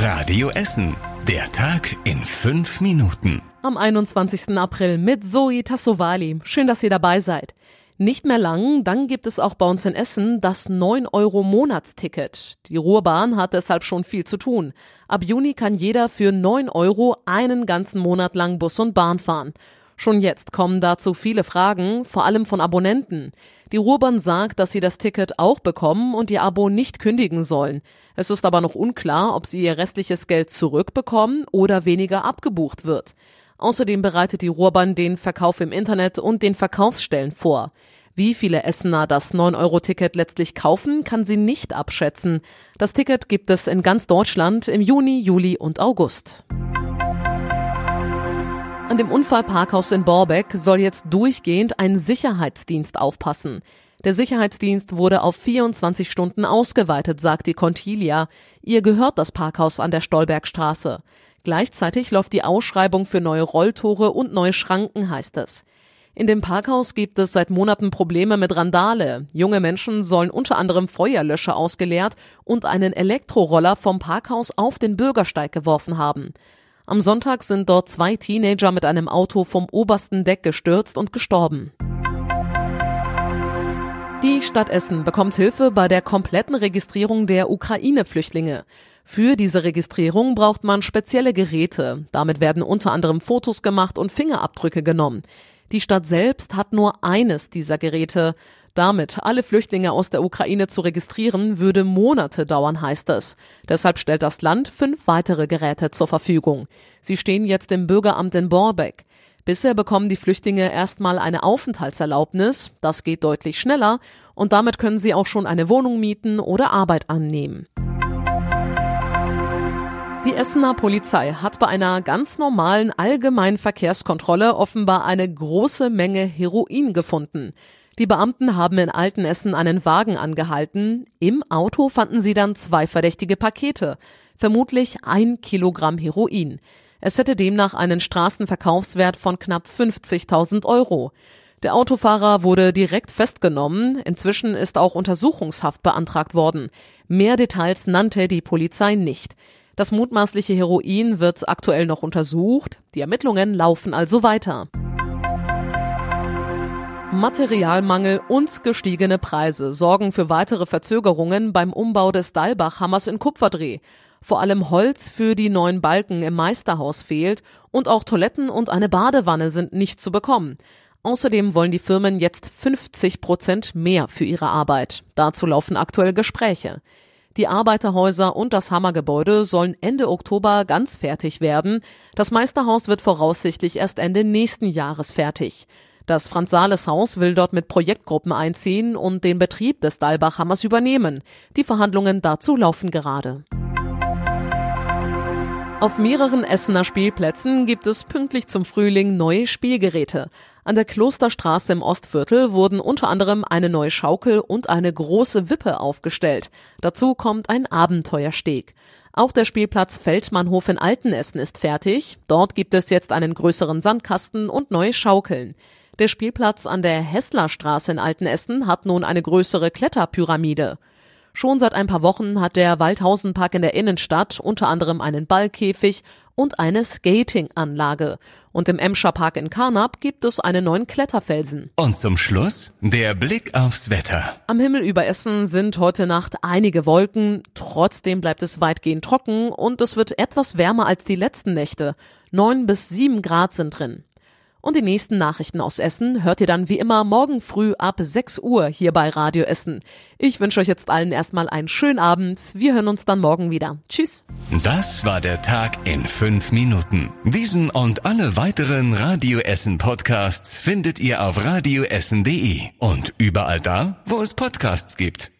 Radio Essen. Der Tag in fünf Minuten. Am 21. April mit Zoe Tassovali. Schön, dass ihr dabei seid. Nicht mehr lang, dann gibt es auch bei uns in Essen das 9-Euro-Monatsticket. Die Ruhrbahn hat deshalb schon viel zu tun. Ab Juni kann jeder für 9 Euro einen ganzen Monat lang Bus und Bahn fahren. Schon jetzt kommen dazu viele Fragen, vor allem von Abonnenten. Die Ruhrbahn sagt, dass sie das Ticket auch bekommen und ihr Abo nicht kündigen sollen. Es ist aber noch unklar, ob sie ihr restliches Geld zurückbekommen oder weniger abgebucht wird. Außerdem bereitet die Ruhrbahn den Verkauf im Internet und den Verkaufsstellen vor. Wie viele Essener das 9-Euro-Ticket letztlich kaufen, kann sie nicht abschätzen. Das Ticket gibt es in ganz Deutschland im Juni, Juli und August. An dem Unfallparkhaus in Borbeck soll jetzt durchgehend ein Sicherheitsdienst aufpassen. Der Sicherheitsdienst wurde auf 24 Stunden ausgeweitet, sagt die Contilia. Ihr gehört das Parkhaus an der Stolbergstraße. Gleichzeitig läuft die Ausschreibung für neue Rolltore und neue Schranken, heißt es. In dem Parkhaus gibt es seit Monaten Probleme mit Randale. Junge Menschen sollen unter anderem Feuerlöscher ausgeleert und einen Elektroroller vom Parkhaus auf den Bürgersteig geworfen haben. Am Sonntag sind dort zwei Teenager mit einem Auto vom obersten Deck gestürzt und gestorben. Die Stadt Essen bekommt Hilfe bei der kompletten Registrierung der Ukraine-Flüchtlinge. Für diese Registrierung braucht man spezielle Geräte. Damit werden unter anderem Fotos gemacht und Fingerabdrücke genommen. Die Stadt selbst hat nur eines dieser Geräte. Damit alle Flüchtlinge aus der Ukraine zu registrieren, würde Monate dauern, heißt es. Deshalb stellt das Land fünf weitere Geräte zur Verfügung. Sie stehen jetzt im Bürgeramt in Borbeck. Bisher bekommen die Flüchtlinge erstmal eine Aufenthaltserlaubnis, das geht deutlich schneller, und damit können sie auch schon eine Wohnung mieten oder Arbeit annehmen. Die Essener Polizei hat bei einer ganz normalen allgemeinen Verkehrskontrolle offenbar eine große Menge Heroin gefunden. Die Beamten haben in Altenessen einen Wagen angehalten. Im Auto fanden sie dann zwei verdächtige Pakete, vermutlich ein Kilogramm Heroin. Es hätte demnach einen Straßenverkaufswert von knapp 50.000 Euro. Der Autofahrer wurde direkt festgenommen. Inzwischen ist auch Untersuchungshaft beantragt worden. Mehr Details nannte die Polizei nicht. Das mutmaßliche Heroin wird aktuell noch untersucht. Die Ermittlungen laufen also weiter. Materialmangel und gestiegene Preise sorgen für weitere Verzögerungen beim Umbau des Dalbach-Hammers in Kupferdreh. Vor allem Holz für die neuen Balken im Meisterhaus fehlt und auch Toiletten und eine Badewanne sind nicht zu bekommen. Außerdem wollen die Firmen jetzt 50 Prozent mehr für ihre Arbeit. Dazu laufen aktuelle Gespräche. Die Arbeiterhäuser und das Hammergebäude sollen Ende Oktober ganz fertig werden. Das Meisterhaus wird voraussichtlich erst Ende nächsten Jahres fertig. Das Franz-Sales-Haus will dort mit Projektgruppen einziehen und den Betrieb des Dalbach-Hammers übernehmen. Die Verhandlungen dazu laufen gerade. Auf mehreren Essener Spielplätzen gibt es pünktlich zum Frühling neue Spielgeräte. An der Klosterstraße im Ostviertel wurden unter anderem eine neue Schaukel und eine große Wippe aufgestellt. Dazu kommt ein Abenteuersteg. Auch der Spielplatz Feldmannhof in Altenessen ist fertig. Dort gibt es jetzt einen größeren Sandkasten und neue Schaukeln. Der Spielplatz an der Hesslerstraße in Altenessen hat nun eine größere Kletterpyramide. Schon seit ein paar Wochen hat der Waldhausenpark in der Innenstadt unter anderem einen Ballkäfig und eine Skatinganlage. Und im Emscher Park in Karnap gibt es einen neuen Kletterfelsen. Und zum Schluss der Blick aufs Wetter. Am Himmel über Essen sind heute Nacht einige Wolken. Trotzdem bleibt es weitgehend trocken und es wird etwas wärmer als die letzten Nächte. Neun bis sieben Grad sind drin. Und die nächsten Nachrichten aus Essen hört ihr dann wie immer morgen früh ab 6 Uhr hier bei Radio Essen. Ich wünsche euch jetzt allen erstmal einen schönen Abend. Wir hören uns dann morgen wieder. Tschüss. Das war der Tag in fünf Minuten. Diesen und alle weiteren Radio Essen Podcasts findet ihr auf radioessen.de und überall da, wo es Podcasts gibt.